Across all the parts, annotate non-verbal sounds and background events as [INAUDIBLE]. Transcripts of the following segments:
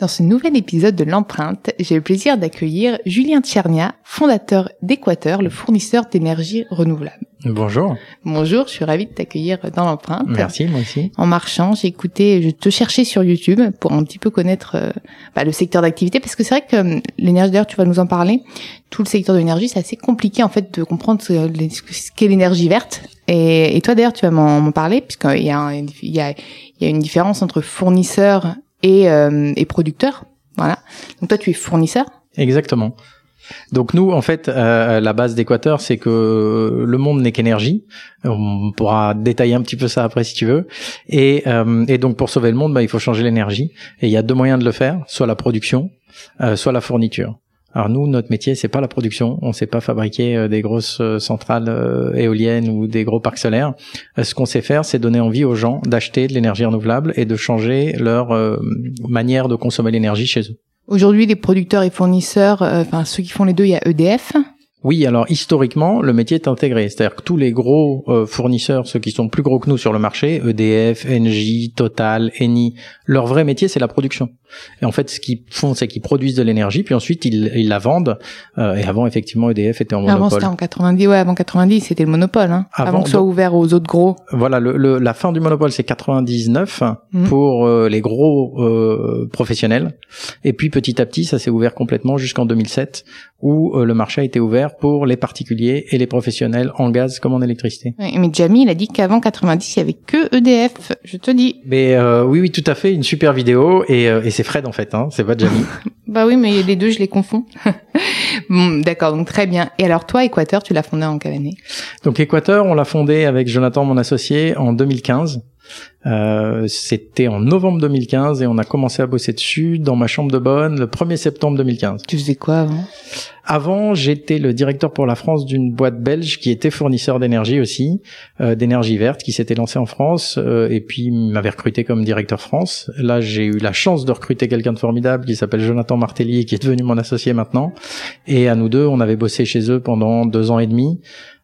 Dans ce nouvel épisode de l'empreinte, j'ai le plaisir d'accueillir Julien Tchernia, fondateur d'Équateur, le fournisseur d'énergie renouvelable. Bonjour. Bonjour, je suis ravie de t'accueillir dans l'empreinte. Merci, moi aussi. En marchant, j'ai écouté, je te cherchais sur YouTube pour un petit peu connaître euh, bah, le secteur d'activité, parce que c'est vrai que euh, l'énergie, d'ailleurs, tu vas nous en parler, tout le secteur de l'énergie, c'est assez compliqué en fait de comprendre ce, ce qu'est l'énergie verte. Et, et toi d'ailleurs, tu vas m'en parler, puisqu'il y a, un, il y, a, il y a une différence entre fournisseur et, euh, et producteur. Voilà. Donc toi, tu es fournisseur. Exactement. Donc nous, en fait, euh, la base d'Équateur, c'est que le monde n'est qu'énergie. On pourra détailler un petit peu ça après si tu veux. Et, euh, et donc pour sauver le monde, bah, il faut changer l'énergie. Et il y a deux moyens de le faire, soit la production, euh, soit la fourniture. Alors nous, notre métier, c'est pas la production. On sait pas fabriquer euh, des grosses euh, centrales euh, éoliennes ou des gros parcs solaires. Ce qu'on sait faire, c'est donner envie aux gens d'acheter de l'énergie renouvelable et de changer leur manière de consommer l'énergie chez eux. Aujourd'hui, les producteurs et fournisseurs, enfin ceux qui font les deux, il y a EDF. Oui, alors historiquement, le métier est intégré. C'est-à-dire que tous les gros euh, fournisseurs, ceux qui sont plus gros que nous sur le marché, EDF, Engie, Total, Eni, leur vrai métier, c'est la production. Et en fait, ce qu'ils font, c'est qu'ils produisent de l'énergie, puis ensuite ils, ils la vendent. Euh, et avant, effectivement, EDF était en monopole. Avant, c'était en 90. Ouais, avant 90, c'était le monopole. Hein. Avant, avant que soit ouvert aux autres gros. Voilà, le, le, la fin du monopole, c'est 99 mmh. pour euh, les gros euh, professionnels. Et puis petit à petit, ça s'est ouvert complètement jusqu'en 2007, où euh, le marché a été ouvert pour les particuliers et les professionnels en gaz comme en électricité. Oui, mais Jamie, il a dit qu'avant 90, il y avait que EDF, je te dis. Mais euh, oui, oui, tout à fait, une super vidéo et, euh, et c'est Fred en fait, hein, c'est pas Jamie. [LAUGHS] bah oui, mais les deux, je les confonds. [LAUGHS] bon, d'accord, donc très bien. Et alors toi, Équateur, tu l'as fondé en quelle année? Donc Équateur, on l'a fondé avec Jonathan, mon associé, en 2015. Euh, c'était en novembre 2015 et on a commencé à bosser dessus dans ma chambre de bonne le 1er septembre 2015. Tu faisais quoi avant? Avant, j'étais le directeur pour la France d'une boîte belge qui était fournisseur d'énergie aussi, euh, d'énergie verte, qui s'était lancée en France euh, et puis m'avait recruté comme directeur France. Là, j'ai eu la chance de recruter quelqu'un de formidable qui s'appelle Jonathan Martelly qui est devenu mon associé maintenant. Et à nous deux, on avait bossé chez eux pendant deux ans et demi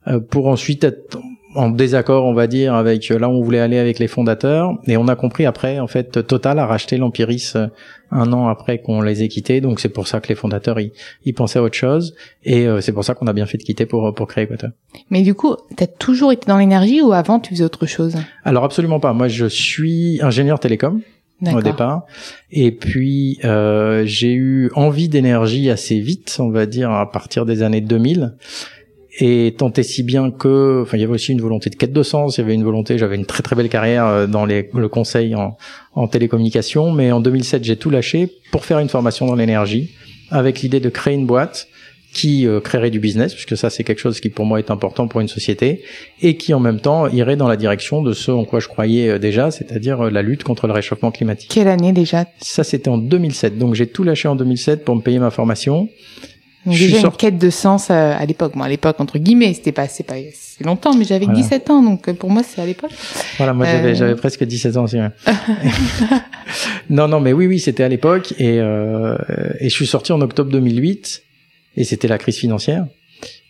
euh, pour ensuite être en désaccord, on va dire, avec euh, là où on voulait aller avec les fondateurs. Et on a compris après, en fait, Total a racheté l'Empiris euh, un an après qu'on les ait quittés. Donc c'est pour ça que les fondateurs, ils, pensaient à autre chose. Et euh, c'est pour ça qu'on a bien fait de quitter pour, pour créer Equator. Mais du coup, tu as toujours été dans l'énergie ou avant tu faisais autre chose? Alors absolument pas. Moi, je suis ingénieur télécom au départ. Et puis euh, j'ai eu envie d'énergie assez vite, on va dire à partir des années 2000 et tant et si bien que, enfin, il y avait aussi une volonté de quête de sens, il y avait une volonté, j'avais une très très belle carrière euh, dans les, le conseil en, en télécommunication, mais en 2007 j'ai tout lâché pour faire une formation dans l'énergie, avec l'idée de créer une boîte qui euh, créerait du business, puisque ça c'est quelque chose qui pour moi est important pour une société, et qui en même temps irait dans la direction de ce en quoi je croyais euh, déjà, c'est-à-dire la lutte contre le réchauffement climatique. Quelle année déjà? Ça c'était en 2007, donc j'ai tout lâché en 2007 pour me payer ma formation. Donc Je suis déjà une quête de sens à l'époque. Bon, à l'époque entre guillemets, c'était pas c'est pas c'est longtemps, mais j'avais Voilà. 17 ans, donc euh, pour moi c'est à l'époque. Voilà, moi j'avais Euh. j'avais presque 17 ans aussi. ouais. [LAUGHS] non, non, mais oui, oui, c'était à l'époque et euh, et je suis sorti en octobre 2008 et c'était la crise financière.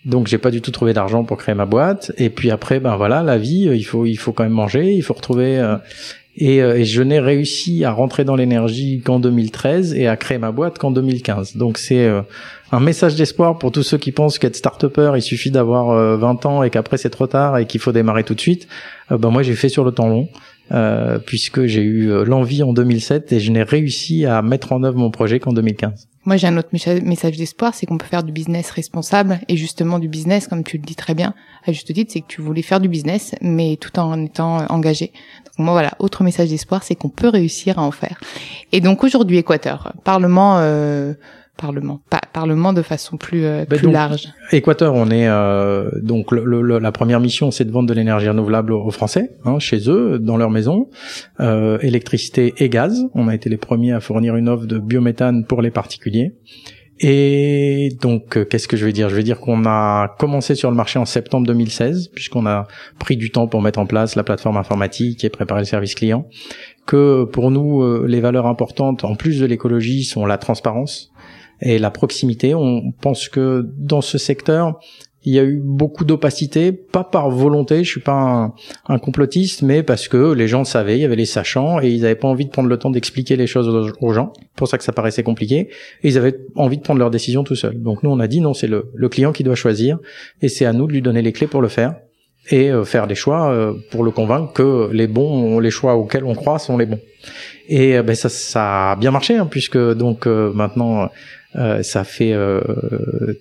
Donc j'ai pas du tout trouvé d'argent pour créer ma boîte et puis après ben voilà la vie euh, il faut il faut quand même manger il faut retrouver euh, et, euh, et je n'ai réussi à rentrer dans l'énergie qu'en 2013 et à créer ma boîte qu'en 2015 donc c'est euh, un message d'espoir pour tous ceux qui pensent qu'être start-upper il suffit d'avoir euh, 20 ans et qu'après c'est trop tard et qu'il faut démarrer tout de suite euh, ben moi j'ai fait sur le temps long euh, puisque j'ai eu euh, l'envie en 2007 et je n'ai réussi à mettre en œuvre mon projet qu'en 2015 Moi, j'ai un autre message d'espoir, c'est qu'on peut faire du business responsable et justement du business, comme tu le dis très bien, à juste titre, c'est que tu voulais faire du business, mais tout en étant euh, engagé. Donc moi, voilà, autre message d'espoir, c'est qu'on peut réussir à en faire. Et donc aujourd'hui, Équateur, Parlement, euh, Parlement, pas Parlement de façon plus euh, Ben plus donc, large. Équateur, on est euh, donc le, le- la première mission, c'est de vendre de l'énergie renouvelable aux, aux Français, hein, chez eux, dans leur maison, euh, électricité et gaz. On a été les premiers à fournir une offre de biométhane pour les particuliers. Et donc, euh, qu'est-ce que je vais dire? Je vais dire qu'on a commencé sur le marché en septembre 2016, puisqu'on a pris du temps pour mettre en place la plateforme informatique et préparer le service client. Que pour nous, euh, les valeurs importantes, en plus de l'écologie, sont la transparence et la proximité. On pense que dans ce secteur, il y a eu beaucoup d'opacité, pas par volonté, je suis pas un, complotiste, mais parce que les gens le savaient, il y avait les sachants, et ils n'avaient pas envie de prendre le temps d'expliquer les choses aux, aux gens, pour ça que ça paraissait compliqué, et ils avaient envie de prendre leurs décisions tout seuls. Donc nous, on a dit non, c'est le, client qui doit choisir, et c'est à nous de lui donner les clés pour le faire, et euh, faire des choix euh, pour le convaincre que les bons, les choix auxquels on croit sont les bons. Et euh, ben ça, ça a bien marché, hein, puisque donc maintenant euh, ça fait euh,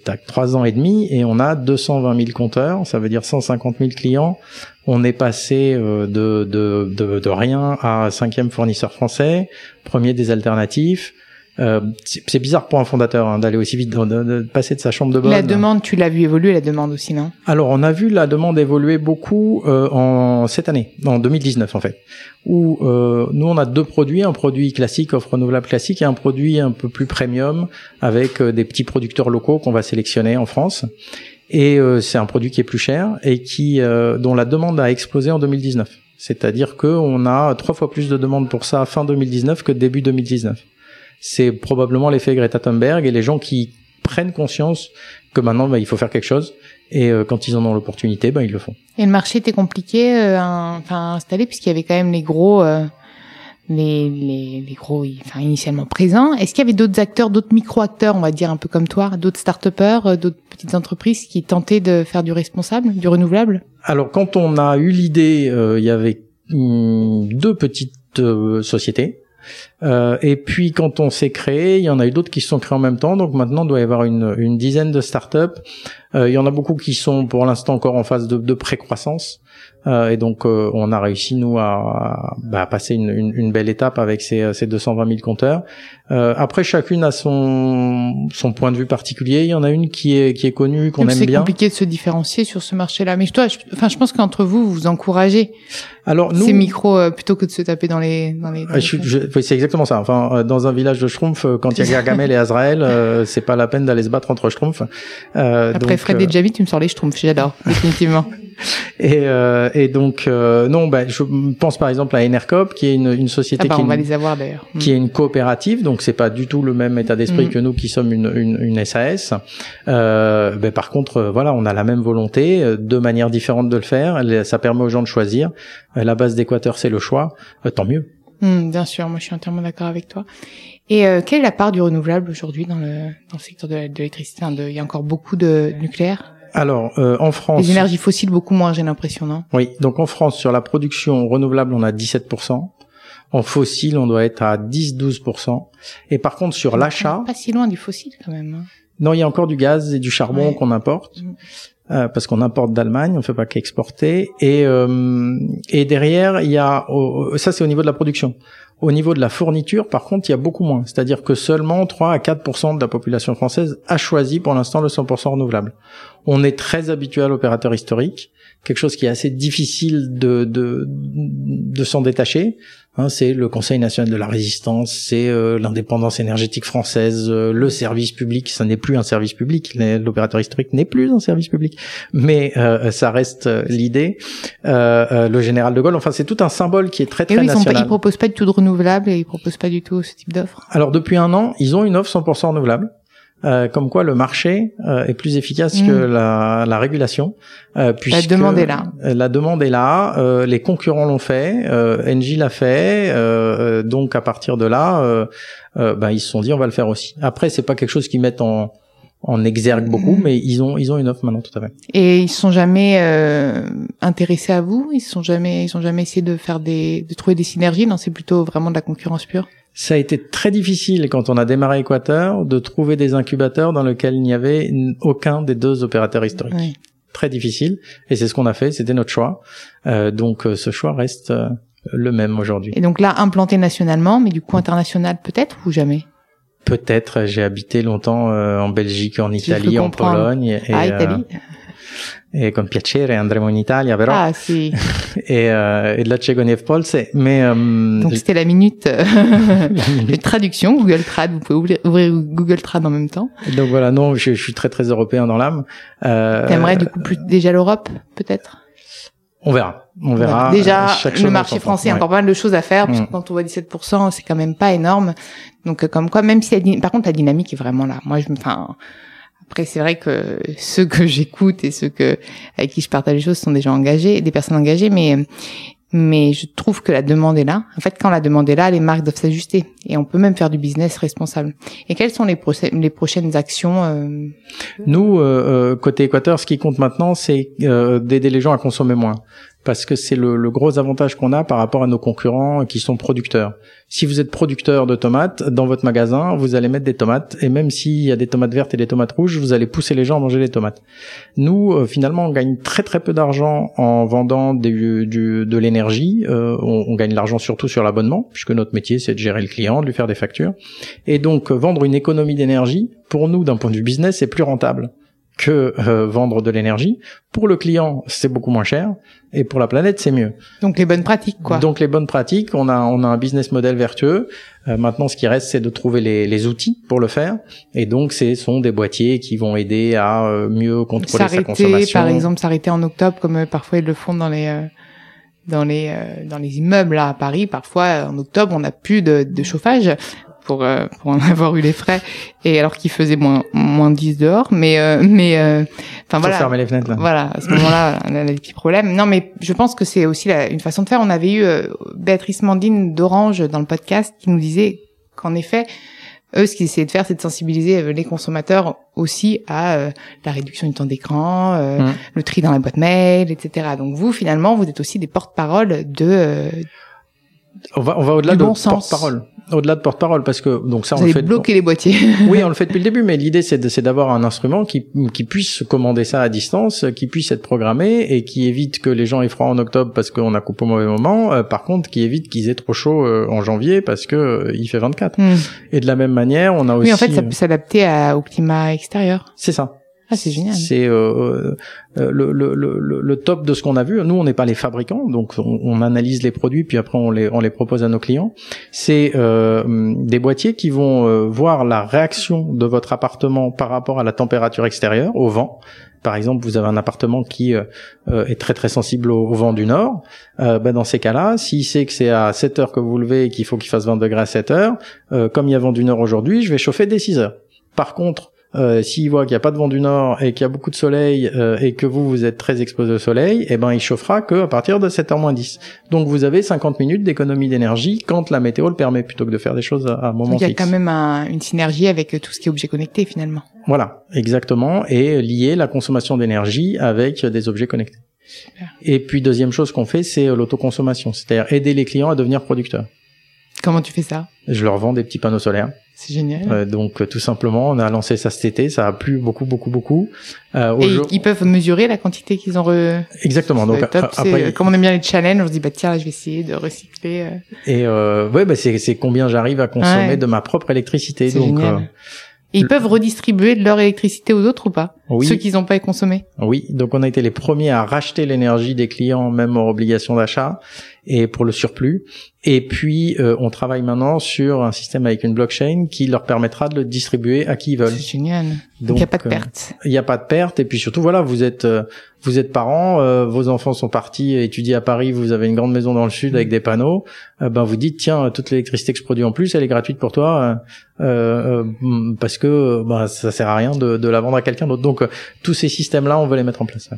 tac, trois ans et demi et on a 220 000 compteurs, ça veut dire 150 000 clients. On est passé euh, de, de, de, de rien à cinquième fournisseur français, premier des alternatifs. Euh, c'est bizarre pour un fondateur hein, d'aller aussi vite, de, de- de passer de sa chambre de bonne. La demande, tu l'as vu évoluer, la demande aussi, non? Alors, on a vu la demande évoluer beaucoup euh, en cette année, en 2019 en fait, où euh, nous on a deux produits, un produit classique, offre renouvelable classique, et un produit un peu plus premium avec euh, des petits producteurs locaux qu'on va sélectionner en France. Et euh, c'est un produit qui est plus cher et qui euh, dont la demande a explosé en 2019. C'est-à-dire que on a trois fois plus de demandes pour ça fin 2019 que début 2019. C'est probablement l'effet Greta Thunberg et les gens qui prennent conscience que maintenant bah, il faut faire quelque chose et euh, quand ils en ont l'opportunité, bah, ils le font. Et le marché était compliqué euh, à, enfin, à installer puisqu'il y avait quand même les gros, euh, les, les, les gros, enfin, initialement présents. Est-ce qu'il y avait d'autres acteurs, d'autres micro-acteurs, on va dire un peu comme toi, d'autres start-upers, euh, d'autres petites entreprises qui tentaient de faire du responsable, du renouvelable? Alors quand on a eu l'idée, euh, il y avait hum, deux petites euh, sociétés. Euh, et puis quand on s'est créé, il y en a eu d'autres qui se sont créés en même temps. Donc maintenant, il doit y avoir une, dizaine de startups. Euh, il y en a beaucoup qui sont pour l'instant encore en phase de, de pré-croissance. Euh, et donc euh, on a réussi nous à, à, bah, passer une, une, une belle étape avec ces, ces 220 000 compteurs. Euh, après chacune a son son point de vue particulier. Il y en a une qui est qui est connue qu'on aime C'est bien. compliqué de se différencier sur ce marché-là. Mais je, toi, je, enfin, je pense qu'entre vous, vous encouragez Alors nous ces micros euh, plutôt que de se taper dans les, dans les. Euh, les c'est exactement ça. Enfin, euh, dans un village de Schtroumpf, euh, quand il y a [LAUGHS] Gargamel et Azrael, euh, c'est pas la peine d'aller se battre entre Schtroumpfs. Euh, Après donc, Fred euh, et Jamie, tu me sors les schtroumpfs, j'adore, définitivement. [LAUGHS] et, euh, et donc euh, non, bah, je pense par exemple à Enercop, qui est une, une Ah société bah, qui, est va une, les avoir d'ailleurs. qui est une coopérative, donc c'est pas du tout le même état d'esprit Mm. que nous qui sommes une, une, une SAS. Euh, ben, par contre, euh, voilà, on a la même volonté, euh, deux manières différentes de le faire. Ça permet aux gens de choisir. Euh, La base d'Équateur, c'est le choix. Euh, tant mieux. Hmm, bien sûr, moi je suis entièrement d'accord avec toi. Et euh, quelle est la part du renouvelable aujourd'hui dans le dans le secteur de, l'électricité? Il y a encore beaucoup de nucléaire. Alors, euh, en France, Les énergies fossiles beaucoup moins, j'ai l'impression, non? Oui, donc en France, sur la production renouvelable, on a 17%. En fossile, on doit être à 10-12%. Et par contre, sur l'achat, Pas si loin du fossile quand même. hein. non, il y a encore du gaz et du charbon Ouais. qu'on importe. Mm. euh, parce qu'on importe d'Allemagne, on fait pas qu'exporter. Et, euh, et derrière, il y a, ça c'est au niveau de la production. Au niveau de la fourniture, par contre, il y a beaucoup moins. C'est-à-dire que seulement 3 à 4% de la population française a choisi pour l'instant le 100% renouvelable. On est très habitué à l'opérateur historique, quelque chose qui est assez difficile de de, de s'en détacher. Hein, c'est le Conseil national de la résistance, c'est euh, l'indépendance énergétique française, euh, le service public. Ça n'est plus un service public. L'opérateur historique n'est plus un service public, mais euh, ça reste l'idée. le général de Gaulle. Enfin, c'est tout un symbole qui est très très et national. Ils, ne proposent pas du tout de renouvelable et ils proposent pas du tout ce type d'offre. Alors depuis un an, ils ont une offre 100% renouvelable. Euh, comme quoi le marché euh, est plus efficace que mm. la, la régulation. Euh, la demande est là. La demande est là. les concurrents l'ont fait. Engie l'a fait. donc à partir de là, ben, ils se sont dit on va le faire aussi. Après c'est pas quelque chose qu'ils mettent en en exergue beaucoup, mm. mais ils ont ils ont une offre maintenant tout à fait. Et ils sont jamais intéressés à vous? Ils sont jamais ils ont jamais essayé de faire des de trouver des synergies? Non, c'est plutôt vraiment de la concurrence pure? Ça a été très difficile quand on a démarré Équateur de trouver des incubateurs dans lesquels il n'y avait aucun des deux opérateurs historiques. Très difficile. Et c'est ce qu'on a fait, c'était notre choix. Euh, donc euh, ce choix reste euh, le même aujourd'hui. Et donc là, implanté nationalement, mais du coup international peut-être ou jamais? Peut-être. J'ai habité longtemps en Belgique, en Italie, en Pologne. Et, ah, Italie. e con piacere andremo in Italia però. Ah sì e, uh, e là c'è Polse mais um, donc c'était la minute [LAUGHS] de traduction Google Trad vous pouvez ouvrir, ouvrir, Google Trad en même temps. Donc voilà non je, je suis très très européen dans l'âme. Euh, t'aimerais du coup plus déjà l'Europe peut-être? On verra. On verra. Déjà le marché français a encore pas mal de choses à faire parce que mm. quand on voit 17% c'est quand même pas énorme. Donc comme quoi même si la, par contre la dynamique est vraiment là. Moi je me enfin après, c'est vrai que ceux que j'écoute et ceux que avec qui je partage les choses sont des gens engagés, des personnes engagées, mais mais je trouve que la demande est là. En fait, quand la demande est là, les marques doivent s'ajuster et on peut même faire du business responsable. Et quelles sont les, les prochaines actions euh... Nous, euh, euh, côté Équateur, ce qui compte maintenant, c'est euh, d'aider les gens à consommer moins parce que c'est le, le, gros avantage qu'on a par rapport à nos concurrents qui sont producteurs. Si vous êtes producteur de tomates, dans votre magasin, vous allez mettre des tomates, et même s'il y a des tomates vertes et des tomates rouges, vous allez pousser les gens à manger les tomates. Nous, euh, finalement, on gagne très très peu d'argent en vendant du, de l'énergie. Euh, on, on, gagne l'argent surtout sur l'abonnement, puisque notre métier, c'est de gérer le client, de lui faire des factures. Et donc, vendre une économie d'énergie, pour nous, d'un point de vue business, c'est plus rentable que euh, vendre de l'énergie. Pour le client, c'est beaucoup moins cher et pour la planète, c'est mieux. Donc les bonnes pratiques, quoi. Donc les bonnes pratiques, on a on a un business model vertueux. Euh, maintenant, ce qui reste, c'est de trouver les, les, outils pour le faire. Et donc, ce sont des boîtiers qui vont aider à euh, mieux contrôler sa consommation. Par exemple, s'arrêter en octobre, comme parfois ils le font dans les dans les dans les immeubles là à Paris. Parfois, en octobre, on n'a plus de, de chauffage pour euh, pour en [LAUGHS] avoir eu les frais et alors qu'il faisait moins moins 10 dehors mais euh, mais euh, enfin voilà fermer les fenêtres là. voilà à ce [LAUGHS] moment-là on a des petits problèmes non mais je pense que c'est aussi la, une façon de faire on avait eu Béatrice Mandine d'Orange dans le podcast qui nous disait qu'en effet eux, ce qu'ils essayaient de faire, c'est de sensibiliser les consommateurs aussi à la réduction du temps d'écran, mmh. le tri dans la boîte mail, etc. Donc vous, finalement, vous êtes aussi des porte-parole de. On va, on va au-delà de porte-parole au-delà de porte-parole parce que donc ça Vous on le fait bloquer les boîtiers. [LAUGHS] oui, on le fait depuis le début, mais l'idée c'est d'avoir un instrument qui, qui puisse commander ça à distance, qui puisse être programmé et qui évite que les gens aient froid en octobre parce qu'on a coupé au mauvais moment. Euh, par contre, qui évite qu'ils aient trop chaud euh, en janvier parce que euh, il fait 24. Hmm. Et de la même manière, on a aussi. Oui, en fait, ça peut s'adapter au climat extérieur. C'est ça. Ah, c'est euh, euh, le, top de ce qu'on a vu. Nous, on n'est pas les fabricants, donc on, analyse les produits, puis après on les, propose à nos clients. C'est euh, des boîtiers qui vont voir la réaction de votre appartement par rapport à la température extérieure, au vent. Par exemple, vous avez un appartement qui est très très sensible au, vent du nord. Ben dans ces cas-là, s'il sait que c'est à 7 heures que vous, vous levez et qu'il faut qu'il fasse 20 degrés à 7 heures, comme il y a vent du nord aujourd'hui, je vais chauffer dès 6 heures. Par contre, euh, s'il voit qu'il n'y a pas de vent du nord et qu'il y a beaucoup de soleil euh, et que vous vous êtes très exposé au soleil, eh ben il chauffera que à partir de 7h10. Donc vous avez 50 minutes d'économie d'énergie quand la météo le permet plutôt que de faire des choses à, un moment fixe. Il y a quand même une synergie avec tout ce qui est objet connecté finalement. Voilà, exactement et lier la consommation d'énergie avec des objets connectés. Et puis deuxième chose qu'on fait, c'est l'autoconsommation, c'est-à-dire aider les clients à devenir producteurs. Comment tu fais ça? Je leur vends des petits panneaux solaires. C'est génial. Euh, donc tout simplement, on a lancé ça cet été, ça a plu beaucoup, beaucoup, beaucoup. Euh, et ils peuvent mesurer la quantité qu'ils ont re... Exactement. Donc après, comme on aime bien les challenges, on se dit bah tiens, je vais essayer de recycler. Euh. Et euh, ouais, bah c'est c'est combien j'arrive à consommer de ma propre électricité. Donc euh, Et ils peuvent redistribuer de leur électricité aux autres ou pas? Oui. Ceux qu'ils n'ont pas consommé Oui, donc on a été les premiers à racheter l'énergie des clients, même hors obligation d'achat, et pour le surplus. Et puis, euh, on travaille maintenant sur un système avec une blockchain qui leur permettra de le distribuer à qui ils veulent. C'est génial. Donc il n'y a pas de euh, perte. Il n'y a pas de perte. Et puis surtout, voilà, vous êtes euh, vous êtes parents, euh, vos enfants sont partis étudier à Paris, vous avez une grande maison dans le sud avec des panneaux. euh, ben vous dites tiens, toute l'électricité que je produis en plus, elle est gratuite pour toi euh, euh, parce que ben, ça sert à rien de, de la vendre à quelqu'un d'autre. Donc euh, tous ces systèmes-là, on veut les mettre en place.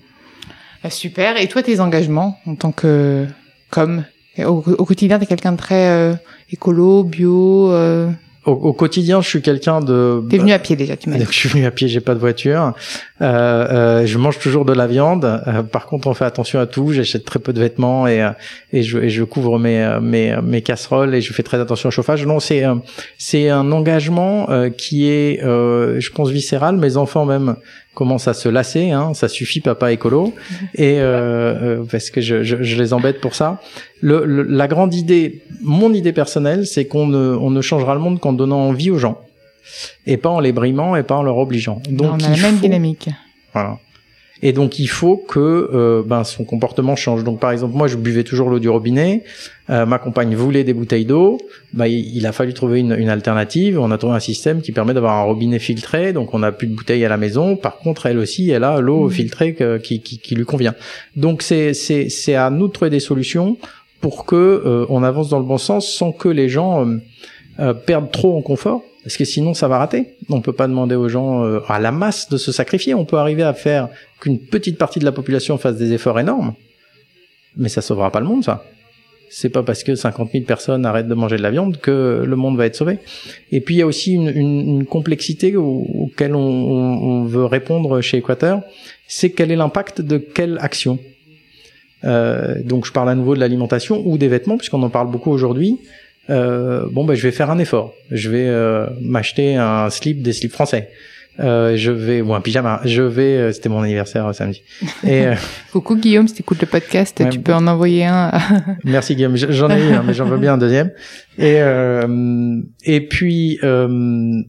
Ah, super. Et toi, tes engagements en tant que comme au, au quotidien, t'es quelqu'un de très euh, écolo, bio. Euh... Au, au, quotidien, je suis quelqu'un de. T'es venu à pied déjà, tu m'as dit. [LAUGHS] Je suis venu à pied, j'ai pas de voiture. Euh, euh, je mange toujours de la viande. Euh, par contre, on fait attention à tout. J'achète très peu de vêtements et euh, et je, et je couvre mes mes mes casseroles et je fais très attention au chauffage. Non, c'est c'est un engagement qui est, je pense, viscéral. Mes enfants même commencent à se lasser. Hein, ça suffit, papa écolo. Et parce que je, je, je les embête pour ça. Le, le, la grande idée, mon idée personnelle, c'est qu'on ne, on ne changera le monde qu'en donnant envie aux gens, et pas en les brimant et pas en leur obligeant. Donc on a la même faut, dynamique. Voilà. Et donc il faut que euh, ben, son comportement change. Donc par exemple, moi je buvais toujours l'eau du robinet, euh, ma compagne voulait des bouteilles d'eau, ben, il, il, a fallu trouver une, une, alternative. On a trouvé un système qui permet d'avoir un robinet filtré, donc on n'a plus de bouteilles à la maison. Par contre, elle aussi, elle a l'eau mmh. filtrée que, qui, qui, qui, lui convient. Donc c'est c'est à nous de trouver des solutions pour que euh, on avance dans le bon sens sans que les gens euh, perdent trop en confort parce que sinon ça va rater. On peut pas demander aux gens euh, à la masse de se sacrifier. On peut arriver à faire qu'une petite partie de la population fasse des efforts énormes, mais ça sauvera pas le monde, ça. C'est pas parce que 50 000 personnes arrêtent de manger de la viande que le monde va être sauvé. Et puis il y a aussi une, complexité au, auquel on, veut répondre chez Équateur, c'est quel est l'impact de quelle action? Euh, donc je parle à nouveau de l'alimentation ou des vêtements puisqu'on en parle beaucoup aujourd'hui. Euh, bon ben je vais faire un effort. Je vais euh, m'acheter un slip, des slips français. Euh, je vais ou un pyjama. Je vais. euh, C'était mon anniversaire euh, samedi. Et euh, [LAUGHS] Coucou Guillaume, si t'écoutes le podcast, Ouais, tu peux en envoyer un. [LAUGHS] merci Guillaume. J'en ai eu, un, mais j'en veux bien un deuxième. Et euh, et puis euh,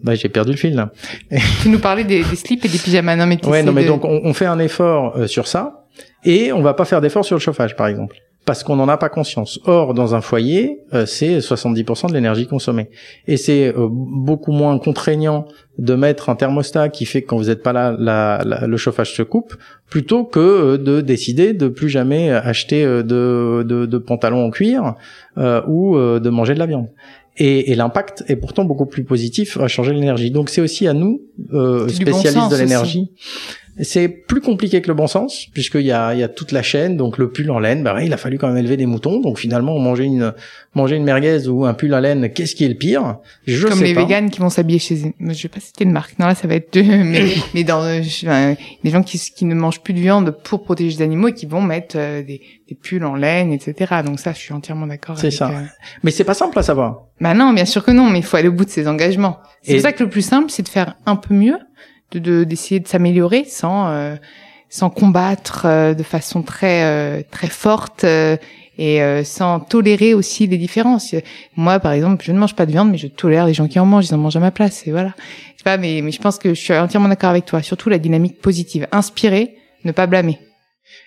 bah, j'ai perdu le fil là. [LAUGHS] tu nous parlais des, des slips et des pyjamas. Non mais Ouais, non mais de- donc on, on fait un effort euh, sur ça et on va pas faire d'effort sur le chauffage par exemple parce qu'on n'en a pas conscience. Or dans un foyer, euh, c'est 70% de l'énergie consommée et c'est euh, beaucoup moins contraignant de mettre un thermostat qui fait que quand vous n'êtes pas là, la- la- le chauffage se coupe plutôt que euh, de décider de plus jamais acheter euh, de, de, de pantalons en cuir euh, ou euh, de manger de la viande. Et, et l'impact est pourtant beaucoup plus positif à changer l'énergie. Donc c'est aussi à nous, euh, bon spécialistes de l'énergie. C'est plus compliqué que le bon sens, puisqu'il y a, il y a toute la chaîne, donc le pull en laine, bah il a fallu quand même élever des moutons, donc finalement manger une manger une merguez ou un pull en laine, qu'est-ce qui est le pire? Je comme sais les pas. véganes qui vont s'habiller chez je vais pas citer de marque non là ça va être deux [LAUGHS] mais mais dans euh, des gens qui qui ne mangent plus de viande pour protéger les animaux et qui vont mettre euh, des, des pulls en laine etc donc ça je suis entièrement d'accord C'est ça. euh, Mais c'est pas simple à savoir. bah non bien sûr que non mais il faut aller au bout de ses engagements c'est Et- pour ça que le plus simple c'est de faire un peu mieux de de- d'essayer de s'améliorer sans euh, sans combattre euh, de façon très euh, très forte euh, et euh, sans tolérer aussi les différences. Moi, par exemple, je ne mange pas de viande, mais je tolère les gens qui en mangent. Ils en mangent à ma place, et voilà. Je sais pas, mais, mais je pense que je suis entièrement d'accord avec toi. Surtout la dynamique positive, inspirer, ne pas blâmer.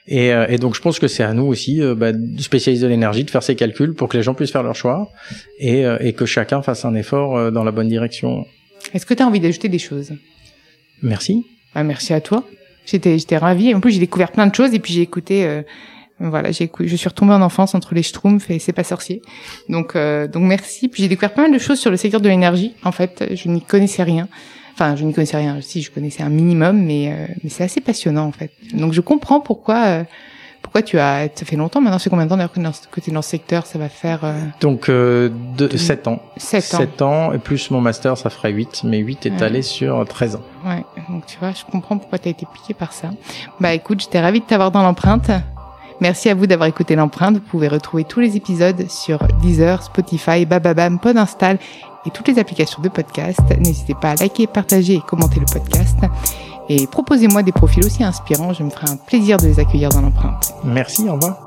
Et, euh, et donc je pense que c'est à nous aussi, euh, bah, spécialistes de l'énergie, de faire ces calculs pour que les gens puissent faire leur choix et, euh, et que chacun fasse un effort euh, dans la bonne direction. Est-ce que tu as envie d'ajouter des choses? Merci. bah, Merci à toi. J'étais j'étais ravie. En plus, j'ai découvert plein de choses et puis j'ai écouté. euh, voilà, j'ai je suis retombée en enfance entre les Schtroumpfs et C'est pas sorcier. Donc, euh, donc merci. Puis j'ai découvert pas mal de choses sur le secteur de l'énergie. En fait, je n'y connaissais rien. Enfin, je n'y connaissais rien. Si, je connaissais un minimum, mais euh, mais c'est assez passionnant en fait. Donc, je comprends pourquoi euh, pourquoi tu as. Ça fait longtemps maintenant. C'est combien de temps d'ailleurs que, tu es dans ce secteur Ça va faire euh, Donc euh, de, Deux- 7 ans. sept ans. 7 ans et plus mon master, ça ferait 8, mais 8 est Ouais. allé sur 13 ans. Ouais, donc tu vois, je comprends pourquoi tu as été piqué par ça. Bah écoute, j'étais ravie de t'avoir dans l'empreinte. Merci à vous d'avoir écouté l'empreinte. Vous pouvez retrouver tous les épisodes sur Deezer, Spotify, Bababam, Podinstall et toutes les applications de podcast. N'hésitez pas à liker, partager et commenter le podcast. Et proposez-moi des profils aussi inspirants. Je me ferai un plaisir de les accueillir dans l'empreinte. Merci, au revoir.